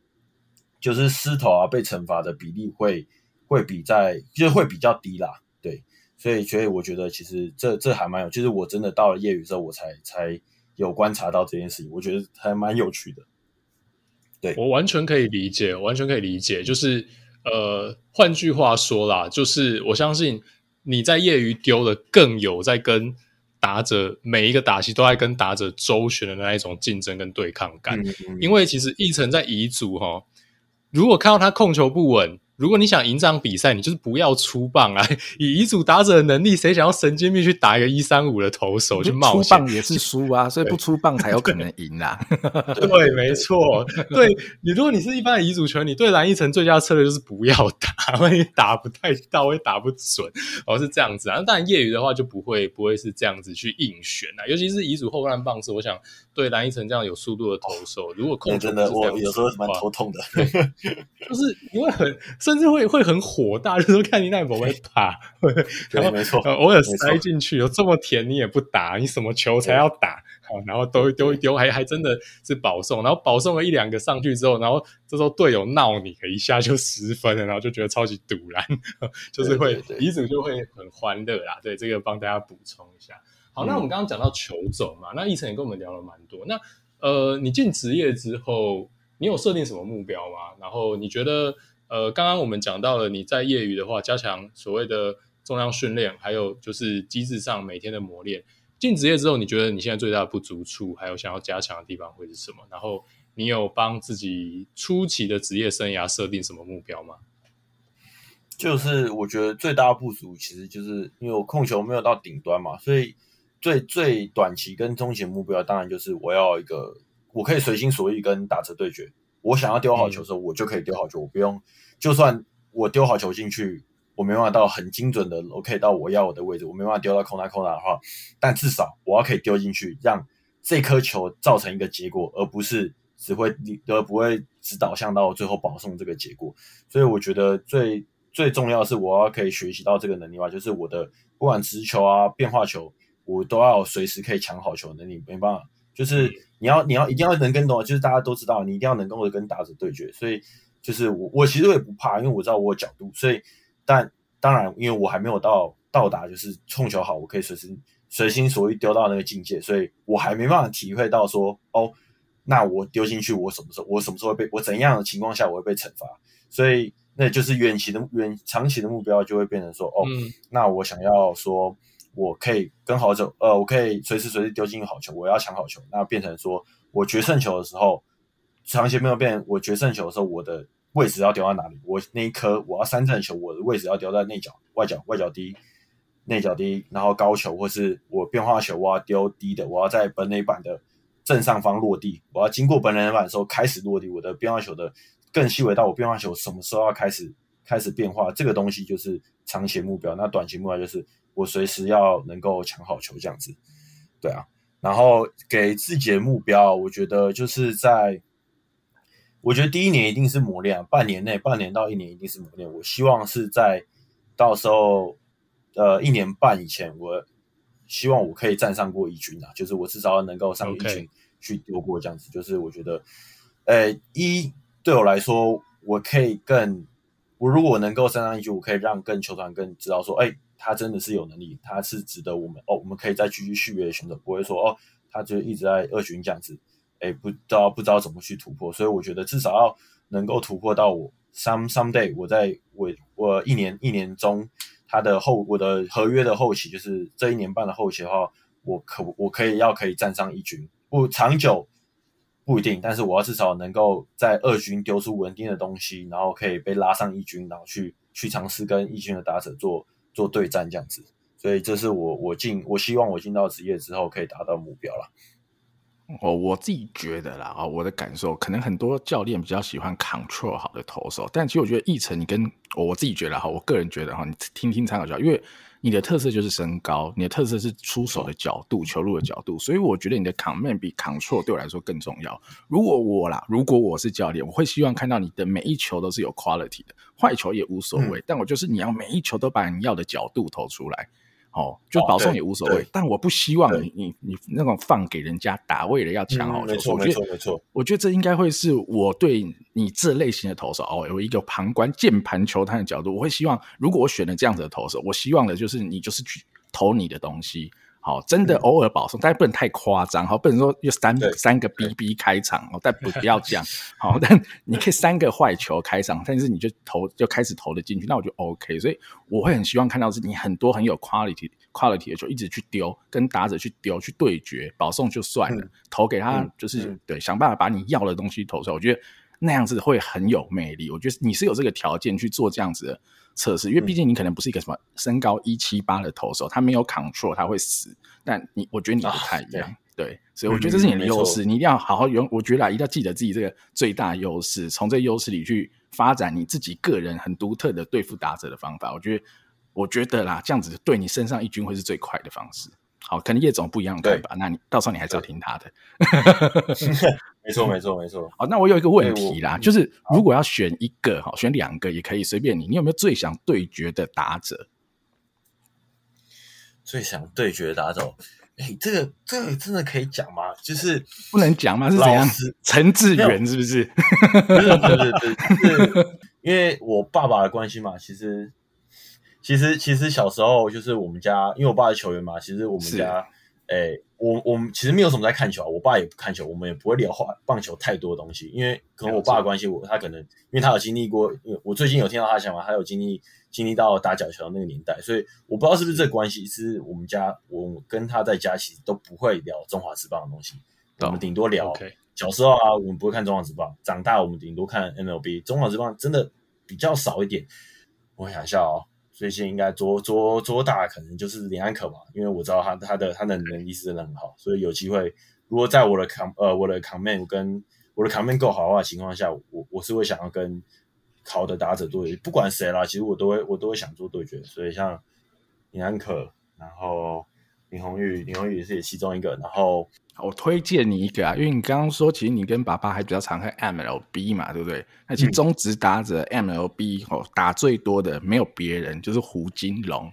Speaker 3: 就是失头啊，被惩罚的比例会会比在就是会比较低啦，对，所以所以我觉得其实这这还蛮有，就是我真的到了业余之后，我才才有观察到这件事情，我觉得还蛮有趣的。对，
Speaker 2: 我完全可以理解，完全可以理解，就是呃，换句话说啦，就是我相信你在业余丢的更有在跟。打者每一个打席都在跟打者周旋的那一种竞争跟对抗感，嗯嗯、因为其实一成在乙组哈，如果看到他控球不稳。如果你想赢这场比赛，你就是不要出棒啊！以乙组打者的能力，谁想要神经病去打一个一三五的投手去冒险？
Speaker 1: 出棒也是输啊，所以不出棒才有可能赢啊！
Speaker 2: 对，没错。对你，如果你是一般的乙组球，你对蓝翊诚最佳策略就是不要打，万一打不太到，会打不准，哦，是这样子啊。当然业余的话就不会不会是这样子去硬选啊，尤其是乙组后半棒是，我想对蓝翊诚这样有速度的投手，如果控球
Speaker 3: 真的，我有时候蛮头痛的，
Speaker 2: 就是因为很。甚至会会很火大，就是说看你那不会打，
Speaker 3: 然后没错，
Speaker 2: 偶尔塞进去，有这么甜你也不打，你什么球才要打？好，然后都丢一丢，还还真的是保送，然后保送了一两个上去之后，然后这时候队友闹你一下就十分了，然后就觉得超级堵然，就是会乙组就会很欢乐啦。对，这个帮大家补充一下。好，那我们刚刚讲到球种嘛，那一成也跟我们聊了蛮多。那呃，你进职业之后，你有设定什么目标吗？然后你觉得？呃，刚刚我们讲到了你在业余的话，加强所谓的重量训练，还有就是机制上每天的磨练。进职业之后，你觉得你现在最大的不足处，还有想要加强的地方会是什么？然后你有帮自己初期的职业生涯设定什么目标吗？
Speaker 3: 就是我觉得最大的不足，其实就是因为我控球没有到顶端嘛，所以最最短期跟中期目标，当然就是我要一个我可以随心所欲跟打者对决。我想要丢好球的时候，我就可以丢好球，我不用，就算我丢好球进去，我没办法到很精准的，我可以到我要我的位置，我没办法丢到空档空档的话，但至少我要可以丢进去，让这颗球造成一个结果，而不是只会而不会只导向到最后保送这个结果。所以我觉得最最重要的是，我要可以学习到这个能力吧，就是我的不管直球啊、变化球，我都要随时可以抢好球的能力，没办法，就是。你要你要一定要能跟懂，就是大家都知道，你一定要能跟我跟打者对决。所以就是我我其实我也不怕，因为我知道我有角度，所以但当然，因为我还没有到到达就是控球好，我可以随时随心所欲丢到那个境界，所以我还没办法体会到说哦，那我丢进去，我什么时候我什么时候会被我怎样的情况下我会被惩罚，所以那就是远期的远长期的目标就会变成说哦，嗯、那我想要说。我可以跟好球，呃，我可以随时随地丢进好球，我要抢好球，那变成说我决胜球的时候，长期没有变，我决胜球的时候，我的位置要丢到哪里？我那一颗我要三振球，我的位置要丢在内角、外角、外角低、内角低，然后高球，或是我变化球，我要丢低的，我要在本垒板的正上方落地，我要经过本垒板的时候开始落地，我的变化球的更细微到我变化球什么时候要开始开始变化，这个东西就是长期目标，那短期目标就是。我随时要能够抢好球这样子，对啊，然后给自己的目标，我觉得就是在，我觉得第一年一定是磨练，半年内，半年到一年一定是磨练。我希望是在到时候，呃，一年半以前，我希望我可以站上过一军啊，就是我至少能够上一军去丢过这样子。就是我觉得，呃，一对我来说，我可以更，我如果能够站上一军，我可以让更球团更知道说，哎。他真的是有能力，他是值得我们哦，我们可以再继续续约的选手，不会说哦，他就一直在二军这样子，哎，不知道不知道怎么去突破，所以我觉得至少要能够突破到我 some someday 我在我我一年一年中他的后我的合约的后期，就是这一年半的后期的话，我可我可以要可以站上一军，不长久不一定，但是我要至少能够在二军丢出稳定的东西，然后可以被拉上一军，然后去去尝试跟一军的打者做。做对战这样子，所以这是我我进我希望我进到职业之后可以达到目标了。
Speaker 1: 我我自己觉得啦啊，我的感受可能很多教练比较喜欢 control 好的投手，但其实我觉得奕成你跟我我自己觉得哈，我个人觉得哈，你听听参考就好，因为。你的特色就是身高，你的特色是出手的角度、球路的角度，所以我觉得你的 command 比 control 对我来说更重要。如果我啦，如果我是教练，我会希望看到你的每一球都是有 quality 的，坏球也无所谓，嗯、但我就是你要每一球都把你要的角度投出来。哦，就保送也无所谓，哦、但我不希望你你你那种放给人家打，为了要抢好球。
Speaker 3: 没错没错没错，
Speaker 1: 我觉得这应该会是我对你这类型的投手哦，有一个旁观键盘球探的角度，我会希望，如果我选了这样子的投手，我希望的就是你就是去投你的东西。好，真的偶尔保送，但不能太夸张。好，不能说有三三个 BB 开场哦，但不不 要这样。好，但你可以三个坏球开场，但是你就投就开始投了进去，那我就 OK。所以我会很希望看到是你很多很有 quality quality 的球，一直去丢，跟打者去丢去对决，保送就算了，嗯、投给他就是、嗯、对，想办法把你要的东西投出来。我觉得那样子会很有魅力。我觉得你是有这个条件去做这样子的。测试，因为毕竟你可能不是一个什么身高一七八的投手，他没有 control，他会死。但你，我觉得你不太一样，啊、对，对，所以我觉得这是你的优势，嗯、你一定要好好用。我觉得一定要记得自己这个最大优势，从这个优势里去发展你自己个人很独特的对付打者的方法。我觉得，我觉得啦，这样子对你身上一军会是最快的方式。好，可能叶总不一样的看法，那你到时候你还是要听他的。
Speaker 3: 没错，没错，没错。
Speaker 1: 好，那我有一个问题啦，就是如果要选一个，哈，选两个也可以，随便你。你有没有最想对决的打者？
Speaker 3: 最想对决的打者？哎、欸，这个这个真的可以讲吗？就是
Speaker 1: 不能讲吗？是怎样？陈志远是不是？
Speaker 3: 不是，不是，不是，是因为我爸爸的关系嘛，其实。其实其实小时候就是我们家，因为我爸是球员嘛。其实我们家，诶是、欸，我我们其实没有什么在看球啊。我爸也不看球，我们也不会聊棒球太多东西。因为可能我爸的关系，我他可能因为他有经历过，因为我最近有听到他的想法，他有经历经历到打角球的那个年代，所以我不知道是不是这个关系。是我们家我跟他在家其实都不会聊中华职棒的东西，我们顶多聊。小时候啊，我们不会看中华职棒，长大我们顶多看 MLB。中华职棒真的比较少一点。我想一下哦。最近应该左左左打可能就是林安可吧，因为我知道他他的他的能力是真的很好，所以有机会，如果在我的 com 呃我的 command 跟我的 command 够好的话情况下，我我是会想要跟好的打者对决，不管谁啦，其实我都会我都会想做对决，所以像林安可，然后。林红玉，林红玉也是其中一个。然后
Speaker 1: 我推荐你一个啊，因为你刚刚说，其实你跟爸爸还比较常看 MLB 嘛，对不对？那其实中职打者 MLB 哦，打最多的没有别人，就是胡金龙。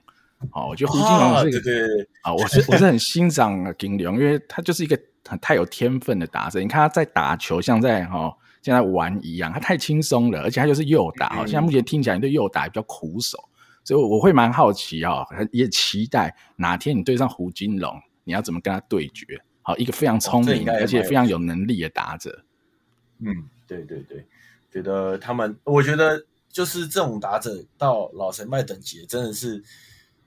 Speaker 1: 哦，我觉得胡金龙是一个，对对对啊，我是我是很欣赏金龙，因为他就是一个很太有天分的打者。你看他在打球，像在哈像在玩一样，他太轻松了，而且他就是右打啊。现在目前听起来你对右打比较苦手，所以我会蛮好奇啊，也期待哪天你对上胡金龙，你要怎么跟他对决？好，一个非常聪明而且非常有能力的打者。
Speaker 3: 嗯，对对对，觉得他们，我觉得就是这种打者到老神拜等级，真的是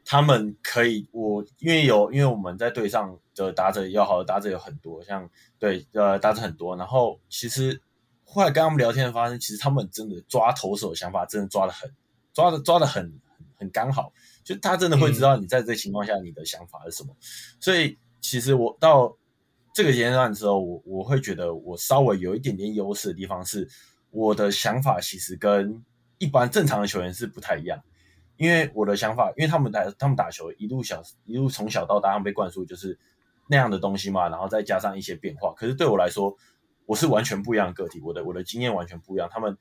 Speaker 3: 他们可以。我因为有，因为我们在队上的打者要好的打者有很多，像对呃打者很多。然后其实后来跟他们聊天，发现其实他们真的抓投手的想法，真的抓的很，抓的抓的很很刚好。就他真的会知道你在这个情况下你的想法是什么。嗯、所以其实我到。这个阶段的时候，我我会觉得我稍微有一点点优势的地方是，我的想法其实跟一般正常的球员是不太一样，因为我的想法，因为他们打他们打球一路小一路从小到大，他们被灌输就是那样的东西嘛，然后再加上一些变化。可是对我来说，我是完全不一样的个体，我的我的经验完全不一样。他们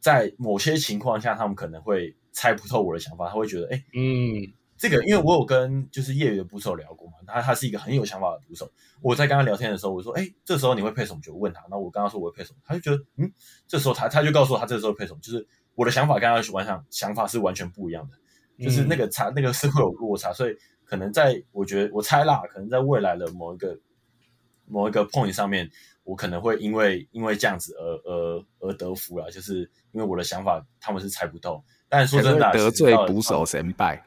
Speaker 3: 在某些情况下，他们可能会猜不透我的想法，他会觉得，哎，嗯。这个，因为我有跟就是业余的捕手聊过嘛，他他是一个很有想法的捕手。我在跟他聊天的时候，我说：“哎，这时候你会配什么就？”问他，那我刚刚说我会配什么，他就觉得，嗯，这时候他他就告诉我他这时候配什么，就是我的想法跟他完想想法是完全不一样的，就是那个差那个是会有落差，所以可能在我觉得我猜啦，可能在未来的某一个某一个 point 上面，我可能会因为因为这样子而而而得福了，就是因为我的想法他们是猜不透，但是说真的，
Speaker 1: 得罪捕手神败。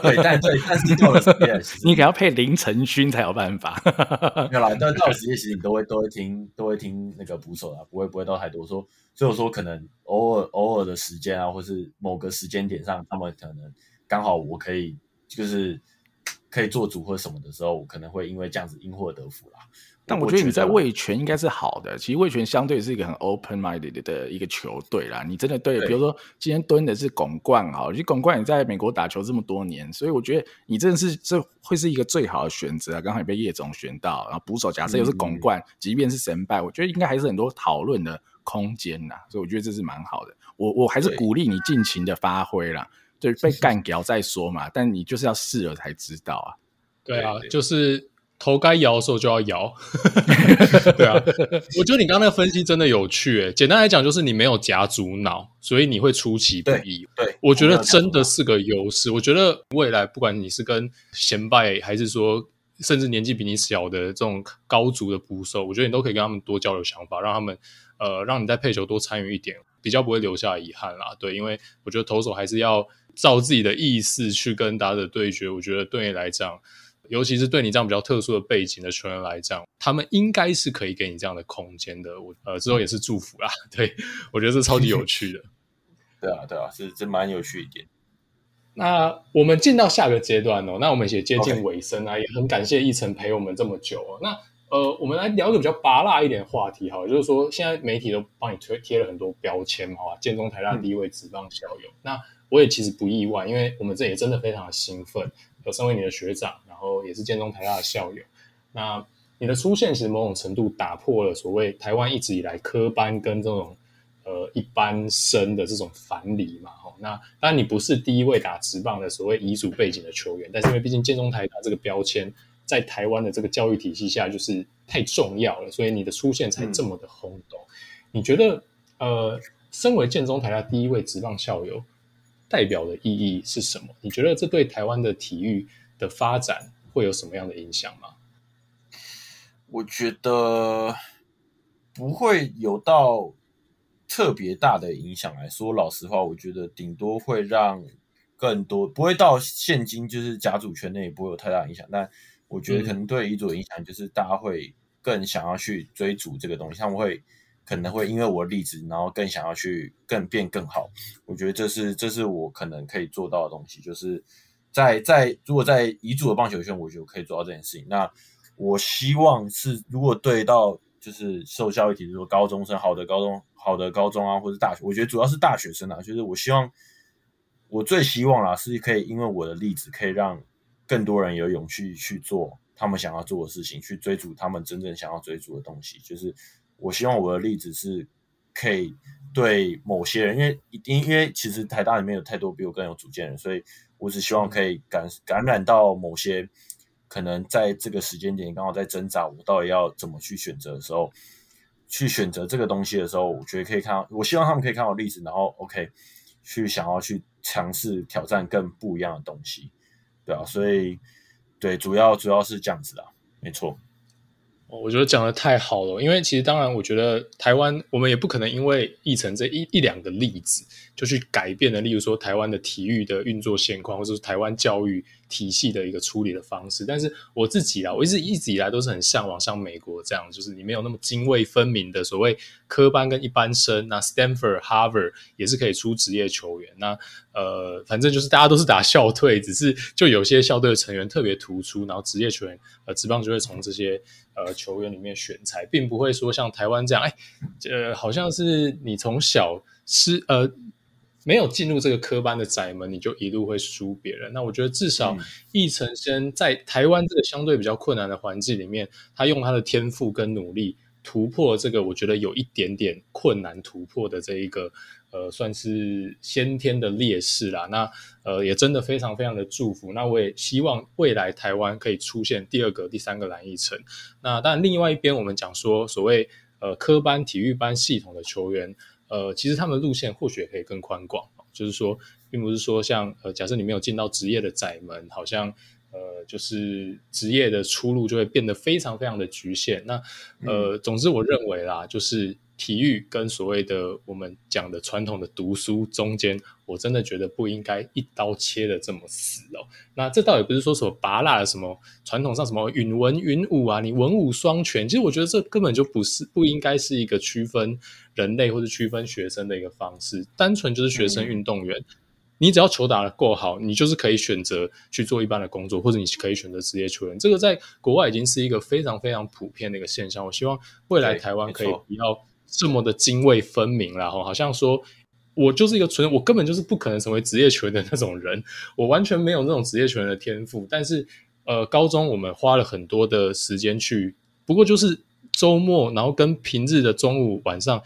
Speaker 3: 对，但对，但是到了职业，
Speaker 1: 你可要配林晨勋才有办法。
Speaker 3: 没有啦，但到了职业，其实你都会都会听都会听那个捕手啊，不会不会到太多说。所以我说，可能偶尔偶尔的时间啊，或是某个时间点上，他们可能刚好我可以就是可以做主或什么的时候，我可能会因为这样子因祸得福啦。
Speaker 1: 但我觉得你在味全应该是好的。其实味全相对是一个很 open minded 的一个球队啦。你真的对，比如说今天蹲的是巩冠啊，其实巩冠你在美国打球这么多年，所以我觉得你真的是这会是一个最好的选择啊。刚好也被叶总选到，然后捕手假设又是巩冠，嗯，即便是神败，我觉得应该还是很多讨论的空间呐。所以我觉得这是蛮好的。我我还是鼓励你尽情的发挥啦。对，被干掉再说嘛。但你就是要试了才知道啊。
Speaker 2: 对啊，就是。头该摇的时候就要摇，对啊，我觉得你刚刚那个分析真的有趣诶。简单来讲，就是你没有夹足脑，所以你会出其不意。
Speaker 3: 对，对
Speaker 2: 我觉得真的是个优势。我觉得未来不管你是跟贤拜，还是说甚至年纪比你小的这种高足的捕手，我觉得你都可以跟他们多交流想法，让他们呃，让你在配球多参与一点，比较不会留下遗憾啦。对，因为我觉得投手还是要照自己的意思去跟打者对决。我觉得对你来讲。尤其是对你这样比较特殊的背景的球员来讲，他们应该是可以给你这样的空间的。我呃之后也是祝福啦，对，我觉得是超级有趣的。
Speaker 3: 对啊，对啊，是真蛮有趣一点。
Speaker 2: 那我们进到下个阶段哦，那我们也接近尾声啊.也很感谢一晨陪我们这么久哦。那呃，我们来聊一个比较拔辣一点的话题哈，就是说现在媒体都帮你贴贴了很多标签嘛，哈，建中台大第一位职棒校友。嗯、那我也其实不意外，因为我们这也真的非常的兴奋，有身为你的学长。然后也是建中台大的校友，那你的出现其实某种程度打破了所谓台湾一直以来科班跟这种呃一般生的这种樊篱嘛。吼，那当然你不是第一位打职棒的所谓遗嘱背景的球员，但是因为毕竟建中台大这个标签在台湾的这个教育体系下就是太重要了，所以你的出现才这么的轰动。嗯、你觉得呃，身为建中台大第一位职棒校友，代表的意义是什么？你觉得这对台湾的体育的发展会有什么样的影响吗？
Speaker 3: 我觉得不会有到特别大的影响来说，老实话，我觉得顶多会让更多不会到现今就是甲组圈内不会有太大影响。但我觉得可能对乙组的影响就是大家会更想要去追逐这个东西，他们会可能会因为我的例子，然后更想要去更变更好。我觉得这是这是我可能可以做到的东西，就是。在在，如果在乙组的棒球圈，我觉得可以做到这件事情。那我希望是，如果对到就是受教育体制，说高中生，好的高中，好的高中啊，或者大学，我觉得主要是大学生啊，就是我希望，我最希望啦，是可以因为我的例子，可以让更多人有勇气去做他们想要做的事情，去追逐他们真正想要追逐的东西。就是我希望我的例子是可以对某些人，因为因因为其实台大里面有太多比我更有主见的人，所以。我只希望可以感感染到某些可能在这个时间点刚好在挣扎，我到底要怎么去选择的时候，去选择这个东西的时候，我觉得可以看到，我希望他们可以看到例子，然后 OK 去想要去尝试挑战更不一样的东西，对啊，所以对，主要主要是这样子啦，没错。
Speaker 2: 我觉得讲的太好了，因为其实当然，我觉得台湾我们也不可能因为议程这一一两个例子就去改变了，例如说台湾的体育的运作现况，或者是台湾教育体系的一个处理的方式。但是我自己啊，我一直一直以来都是很向往像美国这样，就是你没有那么泾渭分明的所谓科班跟一般生。那 Stanford、Harvard 也是可以出职业球员。那呃，反正就是大家都是打校队，只是就有些校队的成员特别突出，然后职业球员呃职棒就会从这些呃球员里面选材，并不会说像台湾这样，哎，呃，好像是你从小是呃没有进入这个科班的窄门，你就一路会输别人。那我觉得至少易成先在台湾这个相对比较困难的环境里面，他用他的天赋跟努力。突破这个，我觉得有一点点困难突破的这一个，呃，算是先天的劣势啦。那呃，也真的非常非常的祝福。那我也希望未来台湾可以出现第二个、第三个蓝翊诚。那当然，另外一边我们讲说，所谓呃科班、体育班系统的球员，呃，其实他们的路线或许也可以更宽广。就是说，并不是说像呃，假设你没有进到职业的窄门，好像。呃，就是职业的出路就会变得非常非常的局限。那呃，总之我认为啦，就是体育跟所谓的我们讲的传统的读书中间，我真的觉得不应该一刀切的这么死哦。那这倒也不是说什么拔辣的什么传统上什么允文允武啊，你文武双全，其实我觉得这根本就不是不应该是一个区分人类或者区分学生的一个方式，单纯就是学生运动员。嗯你只要球打得够好，你就是可以选择去做一般的工作，或者你可以选择职业球员。这个在国外已经是一个非常非常普遍的一个现象。我希望未来台湾可以不要这么的泾渭分明了哈，好像说我就是一个纯，我根本就是不可能成为职业球员的那种人，我完全没有那种职业球员的天赋。但是呃，高中我们花了很多的时间去，不过就是周末，然后跟平日的中午晚上。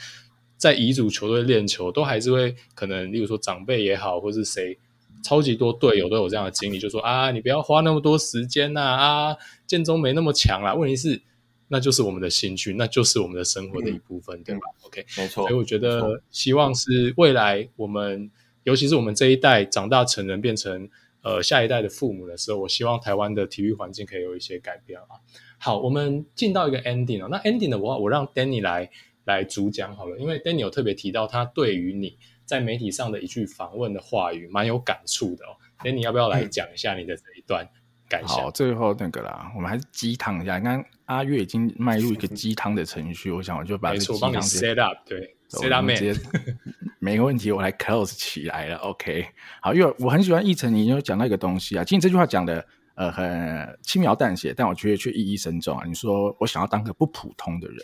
Speaker 2: 在乙组球队练球，都还是会可能，例如说长辈也好，或是谁，超级多队友都有这样的经历，就说啊，你不要花那么多时间呐，啊，建中没那么强啦。问题是，那就是我们的兴趣，那就是我们的生活的一部分，嗯、对吧？OK，
Speaker 3: 没错。
Speaker 2: 所以我觉得，希望是未来我们，尤其是我们这一代长大成人，变成呃下一代的父母的时候，我希望台湾的体育环境可以有一些改变啊。好，我们进到一个 ending 了，那 ending 的话，我让 Danny 来。来主讲好了，因为 Danny 有特别提到他对于你在媒体上的一句访问的话语蛮有感触的哦。Danny 要不要来讲一下你的这一段感想？
Speaker 1: 好，最后那个啦，我们还是鸡汤一下。刚刚阿月已经迈入一个鸡汤的程序，我想我就把这个鸡汤
Speaker 2: set up，对，set up 直接
Speaker 1: 没问题，我来 close 起来了。OK，好，因为我很喜欢奕成，你有讲到一个东西啊，其实这句话讲的呃很轻描淡写，但我觉得却意义深重啊。你说我想要当个不普通的人。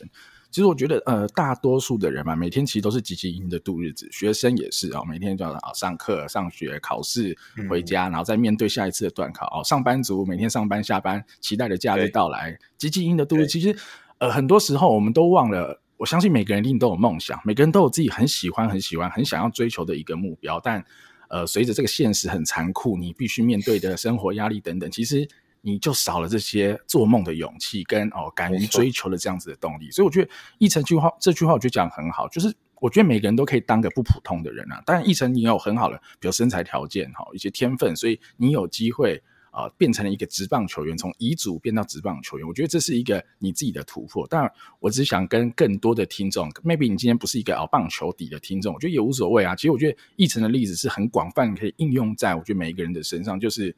Speaker 1: 其实我觉得，呃，大多数的人嘛，每天其实都是汲汲营营的度日子。学生也是啊、哦，每天就要上课、上学、考试、回家，嗯、然后再面对下一次的段考。哦，上班族每天上班下班，期待着假日到来，汲汲营营的度日。其实，呃，很多时候我们都忘了。我相信每个人一定都有梦想，每个人都有自己很喜欢、很喜欢、很想要追求的一个目标。但，呃，随着这个现实很残酷，你必须面对的生活压力等等，其实。你就少了这些做梦的勇气跟哦敢于追求的这样子的动力，所以我觉得奕成句话这句话我觉得讲很好，就是我觉得每个人都可以当个不普通的人啊。当然，奕成你有很好的，比如身材条件哈，一些天分，所以你有机会啊、呃、变成了一个职棒球员，从乙组变到职棒球员，我觉得这是一个你自己的突破。当然，我只想跟更多的听众，maybe 你今天不是一个哦棒球底的听众，我觉得也无所谓啊。其实我觉得奕成的例子是很广泛，可以应用在我觉得每一个人的身上，就是。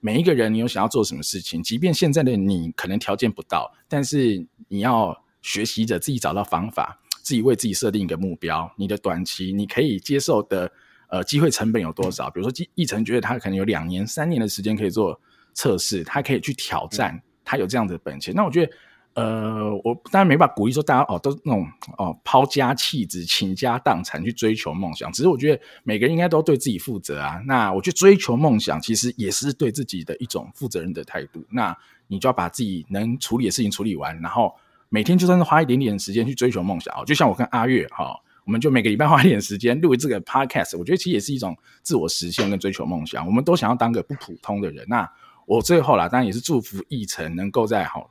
Speaker 1: 每一个人，你有想要做什么事情，即便现在的你可能条件不到，但是你要学习着自己找到方法，自己为自己设定一个目标。你的短期你可以接受的呃机会成本有多少？比如说，一成觉得他可能有两年、三年的时间可以做测试，他可以去挑战，他有这样的本钱。那我觉得。呃，我当然没办法鼓励说大家哦，都那种哦抛家弃子、倾家荡产去追求梦想。只是我觉得每个人应该都对自己负责啊。那我去追求梦想其实也是对自己的一种负责任的态度。那你就要把自己能处理的事情处理完，然后每天就算是花一点点时间去追求梦想哦。就像我跟阿月哈、哦，我们就每个礼拜花一点时间录这个 podcast，我觉得其实也是一种自我实现跟追求梦想。我们都想要当个不普通的人。那我最后啦，当然也是祝福奕晨能够在好。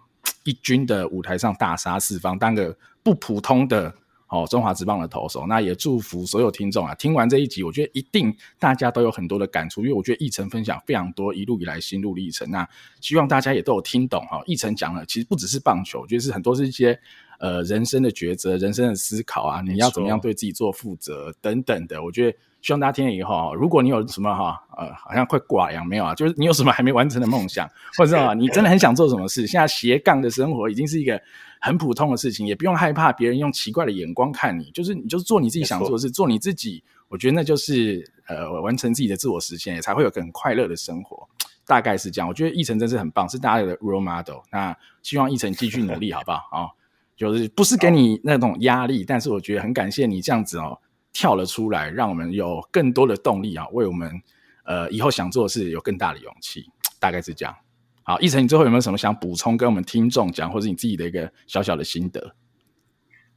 Speaker 1: 一军的舞台上大杀四方，当个不普通的哦中华职棒的投手。那也祝福所有听众啊，听完这一集，我觉得一定大家都有很多的感触，因为我觉得奕成分享非常多一路以来心路历程。那希望大家也都有听懂哈，奕成讲了，其实不只是棒球，我觉得是很多是一些。呃，人生的抉择，人生的思考啊，你要怎么样对自己做负责等等的，我觉得希望大家听了以后，如果你有什么哈，呃，好像快挂一样，没有啊，就是你有什么还没完成的梦想，或者是你真的很想做什么事，现在斜杠的生活已经是一个很普通的事情，也不用害怕别人用奇怪的眼光看你，就是你就是做你自己想做的事，做你自己，我觉得那就是呃完成自己的自我实现，也才会有个很快乐的生活，大概是这样。我觉得奕成真是很棒，是大家的 role model，那希望奕成继续努力，好不好啊？就是不是给你那种压力，但是我觉得很感谢你这样子哦，跳了出来，让我们有更多的动力啊，为我们呃以后想做的事有更大的勇气，大概是这样。好，奕成，你最后有没有什么想补充跟我们听众讲，或者你自己的一个小小的心得？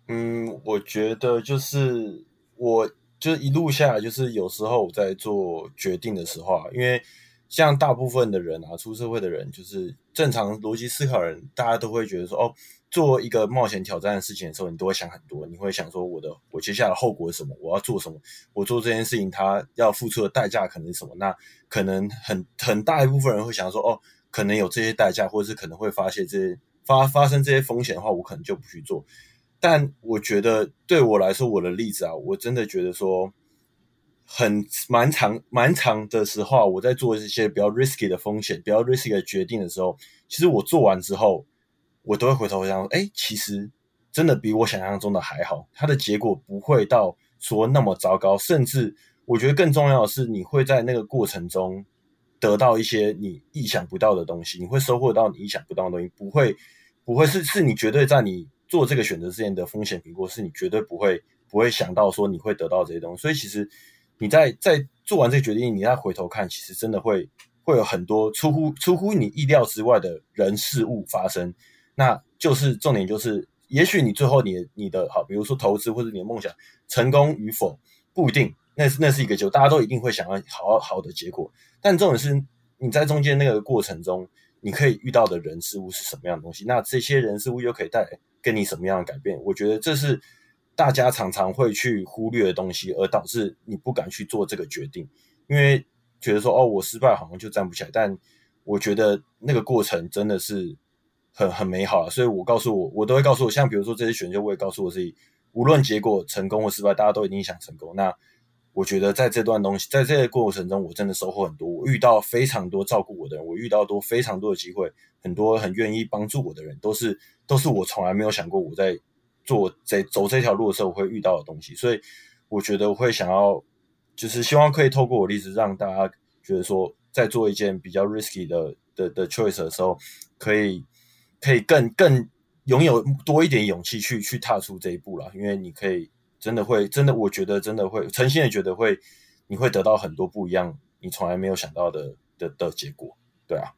Speaker 3: 嗯，我觉得就是我就是一路下来，就是有时候我在做决定的时候啊，因为像大部分的人啊，出社会的人，就是正常逻辑思考人，大家都会觉得说哦。做一个冒险挑战的事情的时候，你都会想很多。你会想说，我的我接下来后果是什么？我要做什么？我做这件事情，他要付出的代价可能是什么？那可能很很大一部分人会想说，哦，可能有这些代价，或者是可能会发现这些发发生这些风险的话，我可能就不去做。但我觉得对我来说，我的例子啊，我真的觉得说，很蛮长蛮长的时候，我在做一些比较 risky 的风险、比较 risky 的决定的时候，其实我做完之后。我都会回头想，哎，其实真的比我想象中的还好，它的结果不会到说那么糟糕，甚至我觉得更重要的是，你会在那个过程中得到一些你意想不到的东西，你会收获到你意想不到的东西，不会不会是是你绝对在你做这个选择之前的风险评估，是你绝对不会不会想到说你会得到这些东西，所以其实你在在做完这个决定，你再回头看，其实真的会会有很多出乎出乎你意料之外的人事物发生。那就是重点，就是也许你最后你你的好，比如说投资或者你的梦想成功与否不一定，那是那是一个就大家都一定会想要好好的结果。但重点是你在中间那个过程中，你可以遇到的人事物是什么样的东西？那这些人事物又可以带给你什么样的改变？我觉得这是大家常常会去忽略的东西，而导致你不敢去做这个决定，因为觉得说哦，我失败好像就站不起来。但我觉得那个过程真的是。很很美好啊，所以我告诉我，我都会告诉我，像比如说这些选秀，我也告诉我自己，无论结果成功或失败，大家都一定想成功。那我觉得在这段东西，在这个过程中，我真的收获很多。我遇到非常多照顾我的人，我遇到多非常多的机会，很多很愿意帮助我的人，都是都是我从来没有想过我在做这走这条路的时候我会遇到的东西。所以我觉得我会想要，就是希望可以透过我的例子，让大家觉得说，在做一件比较 risky 的的的 choice 的时候，可以。可以更更拥有多一点勇气去去踏出这一步了，因为你可以真的会真的，我觉得真的会诚心的觉得会，你会得到很多不一样，你从来没有想到的的的结果，对啊，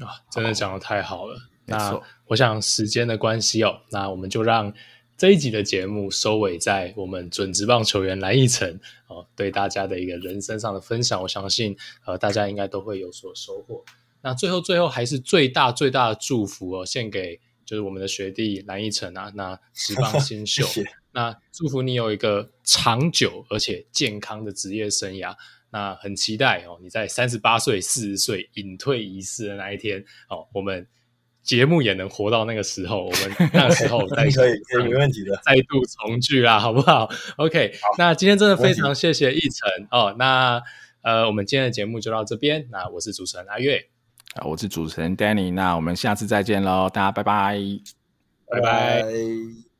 Speaker 2: 啊，真的讲的太好了。那我想时间的关系哦，那我们就让这一集的节目收尾在我们准职棒球员蓝奕晨哦，对大家的一个人生上的分享，我相信呃大家应该都会有所收获。那最后，最后还是最大最大的祝福哦，献给就是我们的学弟蓝奕晨啊，那十棒新 秀，谢谢。那祝福你有一个长久而且健康的职业生涯。那很期待哦，你在三十八岁、四十岁隐退仪式的那一天哦，我们节目也能活到那个时候，我们那个时候 再
Speaker 3: 可以可以没问题的，
Speaker 2: 再度重聚啦，好不好？OK，好，那今天真的非常谢谢奕晨哦。那呃，我们今天的节目就到这边。那我是主持人阿月。
Speaker 1: 啊，我是主持人 Danny，那我们下次再见喽，大家拜拜，
Speaker 3: 拜拜。